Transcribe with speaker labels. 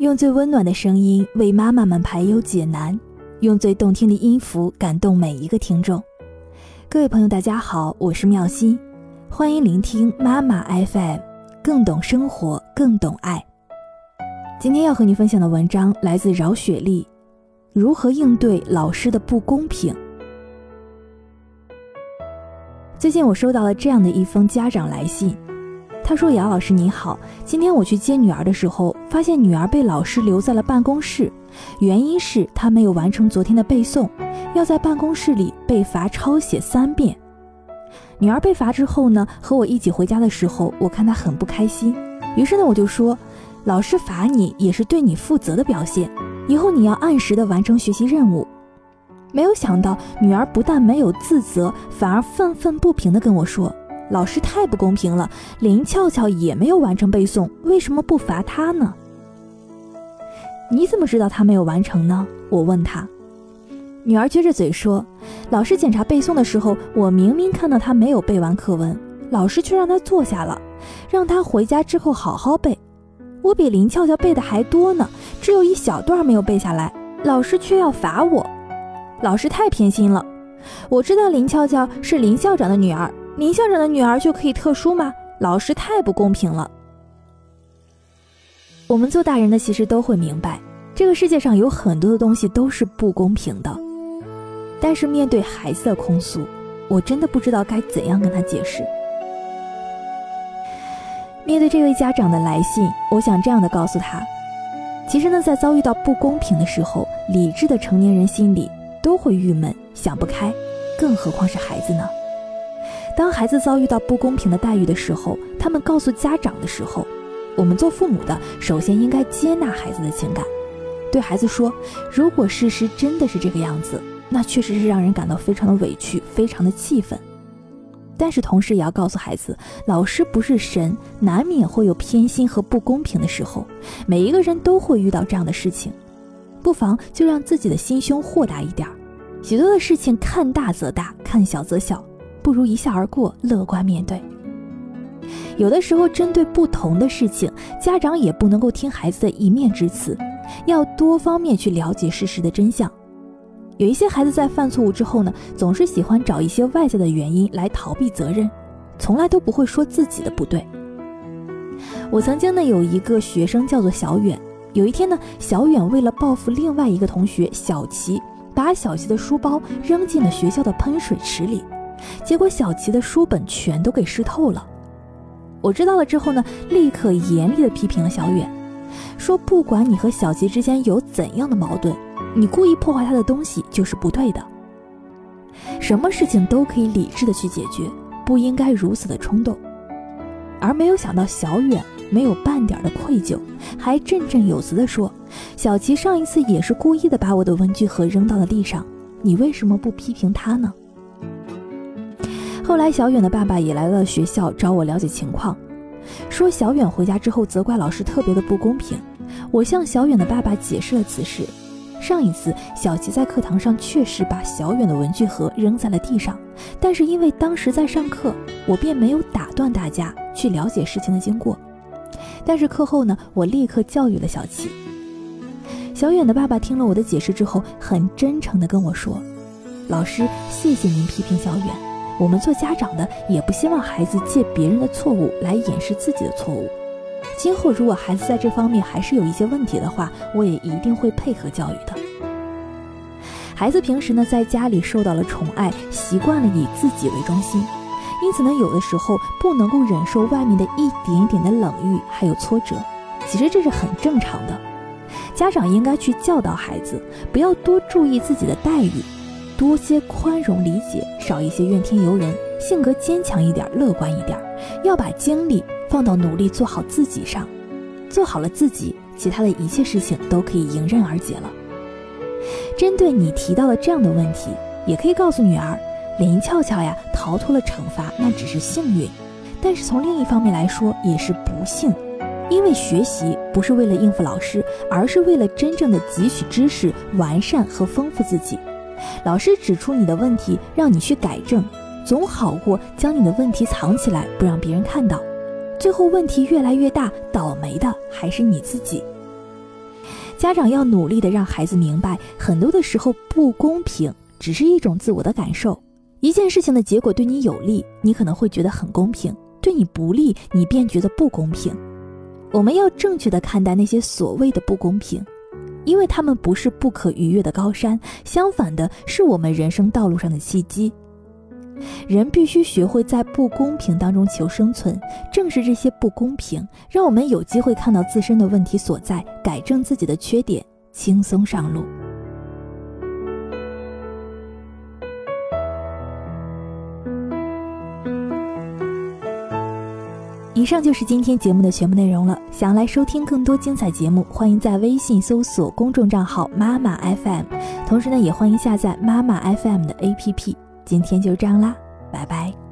Speaker 1: 用最温暖的声音为妈妈们排忧解难，用最动听的音符感动每一个听众。各位朋友，大家好，我是妙心，欢迎聆听妈妈 FM，更懂生活，更懂爱。今天要和你分享的文章来自饶雪莉，如何应对老师的不公平。最近我收到了这样的一封家长来信。他说：“姚老师你好，今天我去接女儿的时候，发现女儿被老师留在了办公室，原因是她没有完成昨天的背诵，要在办公室里被罚抄写三遍。女儿被罚之后呢，和我一起回家的时候，我看她很不开心，于是呢，我就说，老师罚你也是对你负责的表现，以后你要按时的完成学习任务。没有想到，女儿不但没有自责，反而愤愤不平的跟我说。”老师太不公平了，林俏俏也没有完成背诵，为什么不罚她呢？你怎么知道她没有完成呢？我问她。女儿撅着嘴说：“老师检查背诵的时候，我明明看到她没有背完课文，老师却让她坐下了，让她回家之后好好背。我比林俏俏背的还多呢，只有一小段没有背下来，老师却要罚我。老师太偏心了。我知道林俏俏是林校长的女儿。”林校长的女儿就可以特殊吗？老师太不公平了。我们做大人的其实都会明白，这个世界上有很多的东西都是不公平的。但是面对孩子的控诉，我真的不知道该怎样跟他解释。面对这位家长的来信，我想这样的告诉他：其实呢，在遭遇到不公平的时候，理智的成年人心里都会郁闷、想不开，更何况是孩子呢？当孩子遭遇到不公平的待遇的时候，他们告诉家长的时候，我们做父母的首先应该接纳孩子的情感，对孩子说：如果事实真的是这个样子，那确实是让人感到非常的委屈，非常的气愤。但是同时也要告诉孩子，老师不是神，难免会有偏心和不公平的时候，每一个人都会遇到这样的事情，不妨就让自己的心胸豁达一点儿，许多的事情看大则大，看小则小。不如一笑而过，乐观面对。有的时候，针对不同的事情，家长也不能够听孩子的一面之词，要多方面去了解事实的真相。有一些孩子在犯错误之后呢，总是喜欢找一些外在的原因来逃避责任，从来都不会说自己的不对。我曾经呢有一个学生叫做小远，有一天呢，小远为了报复另外一个同学小齐，把小齐的书包扔进了学校的喷水池里。结果小齐的书本全都给湿透了。我知道了之后呢，立刻严厉的批评了小远，说不管你和小齐之间有怎样的矛盾，你故意破坏他的东西就是不对的。什么事情都可以理智的去解决，不应该如此的冲动。而没有想到小远没有半点的愧疚，还振振有词的说：“小齐上一次也是故意的把我的文具盒扔到了地上，你为什么不批评他呢？”后来，小远的爸爸也来了学校找我了解情况，说小远回家之后责怪老师特别的不公平。我向小远的爸爸解释了此事。上一次，小齐在课堂上确实把小远的文具盒扔在了地上，但是因为当时在上课，我便没有打断大家去了解事情的经过。但是课后呢，我立刻教育了小齐。小远的爸爸听了我的解释之后，很真诚地跟我说：“老师，谢谢您批评小远。”我们做家长的也不希望孩子借别人的错误来掩饰自己的错误。今后如果孩子在这方面还是有一些问题的话，我也一定会配合教育的。孩子平时呢在家里受到了宠爱，习惯了以自己为中心，因此呢有的时候不能够忍受外面的一点点的冷遇还有挫折，其实这是很正常的。家长应该去教导孩子，不要多注意自己的待遇。多些宽容理解，少一些怨天尤人，性格坚强一点，乐观一点，要把精力放到努力做好自己上，做好了自己，其他的一切事情都可以迎刃而解了。针对你提到的这样的问题，也可以告诉女儿，林俏俏呀，逃脱了惩罚那只是幸运，但是从另一方面来说也是不幸，因为学习不是为了应付老师，而是为了真正的汲取知识，完善和丰富自己。老师指出你的问题，让你去改正，总好过将你的问题藏起来不让别人看到，最后问题越来越大，倒霉的还是你自己。家长要努力的让孩子明白，很多的时候不公平只是一种自我的感受。一件事情的结果对你有利，你可能会觉得很公平；对你不利，你便觉得不公平。我们要正确的看待那些所谓的不公平，因为他们不是不可逾越的高山，相反的是我们人生道路上的契机。人必须学会在不公平当中求生存，正是这些不公平，让我们有机会看到自身的问题所在，改正自己的缺点，轻松上路。以上就是今天节目的全部内容了。想要来收听更多精彩节目，欢迎在微信搜索公众账号“妈妈 FM”，同时呢，也欢迎下载妈妈 FM 的 APP。今天就这样啦，拜拜。